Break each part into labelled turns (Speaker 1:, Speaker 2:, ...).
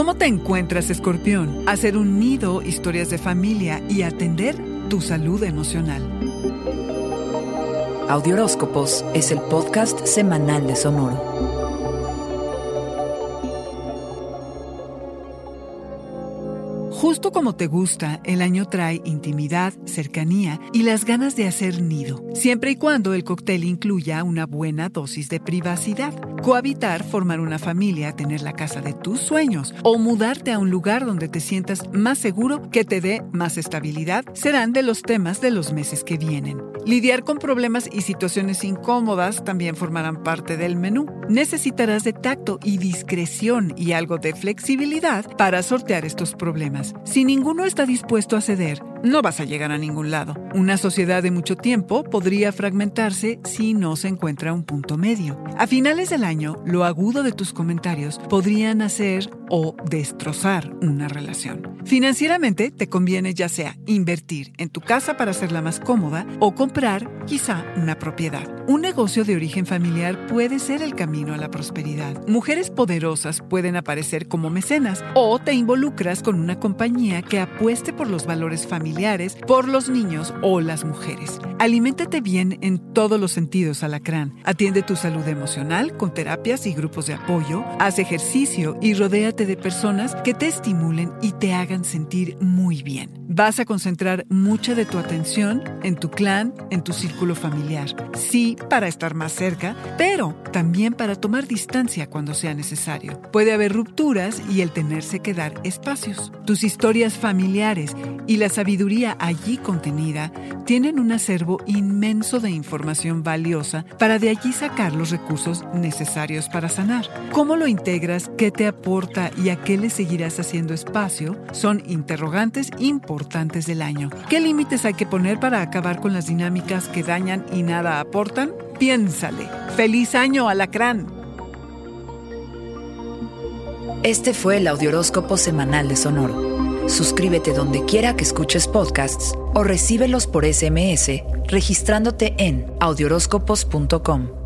Speaker 1: ¿Cómo te encuentras, escorpión? Hacer un nido, historias de familia y atender tu salud emocional.
Speaker 2: Audioróscopos es el podcast semanal de Sonoro.
Speaker 1: Justo como te gusta, el año trae intimidad, cercanía y las ganas de hacer nido, siempre y cuando el cóctel incluya una buena dosis de privacidad. Cohabitar, formar una familia, tener la casa de tus sueños o mudarte a un lugar donde te sientas más seguro que te dé más estabilidad serán de los temas de los meses que vienen. Lidiar con problemas y situaciones incómodas también formarán parte del menú. Necesitarás de tacto y discreción y algo de flexibilidad para sortear estos problemas. Si ninguno está dispuesto a ceder, no vas a llegar a ningún lado. Una sociedad de mucho tiempo podría fragmentarse si no se encuentra un punto medio. A finales del año, lo agudo de tus comentarios podrían hacer o destrozar una relación. Financieramente, te conviene ya sea invertir en tu casa para hacerla más cómoda o comprar quizá una propiedad. Un negocio de origen familiar puede ser el camino a la prosperidad. Mujeres poderosas pueden aparecer como mecenas o te involucras con una compañía que apueste por los valores familiares, por los niños o las mujeres. Aliméntate bien en todos los sentidos, alacrán. Atiende tu salud emocional con terapias y grupos de apoyo, haz ejercicio y rodéate de personas que te estimulen y te hagan sentir muy bien. Vas a concentrar mucha de tu atención en tu clan, en tu círculo familiar. Sí, para estar más cerca, pero también para tomar distancia cuando sea necesario. Puede haber rupturas y el tenerse que dar espacios. Tus historias familiares y la sabiduría allí contenida tienen un acervo inmenso de información valiosa para de allí sacar los recursos necesarios para sanar. ¿Cómo lo integras? ¿Qué te aporta y a qué le seguirás haciendo espacio? Son interrogantes importantes del año. ¿Qué límites hay que poner para acabar con las dinámicas que dañan y nada aportan? Piénsale. ¡Feliz año, alacrán!
Speaker 2: Este fue el Audioróscopo Semanal de Sonoro. Suscríbete donde quiera que escuches podcasts o recíbelos por SMS registrándote en audioróscopos.com.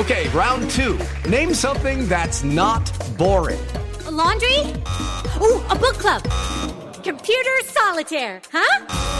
Speaker 3: Okay, round two. Name something that's not boring.
Speaker 4: A laundry? Ooh, a book club. Computer solitaire, huh?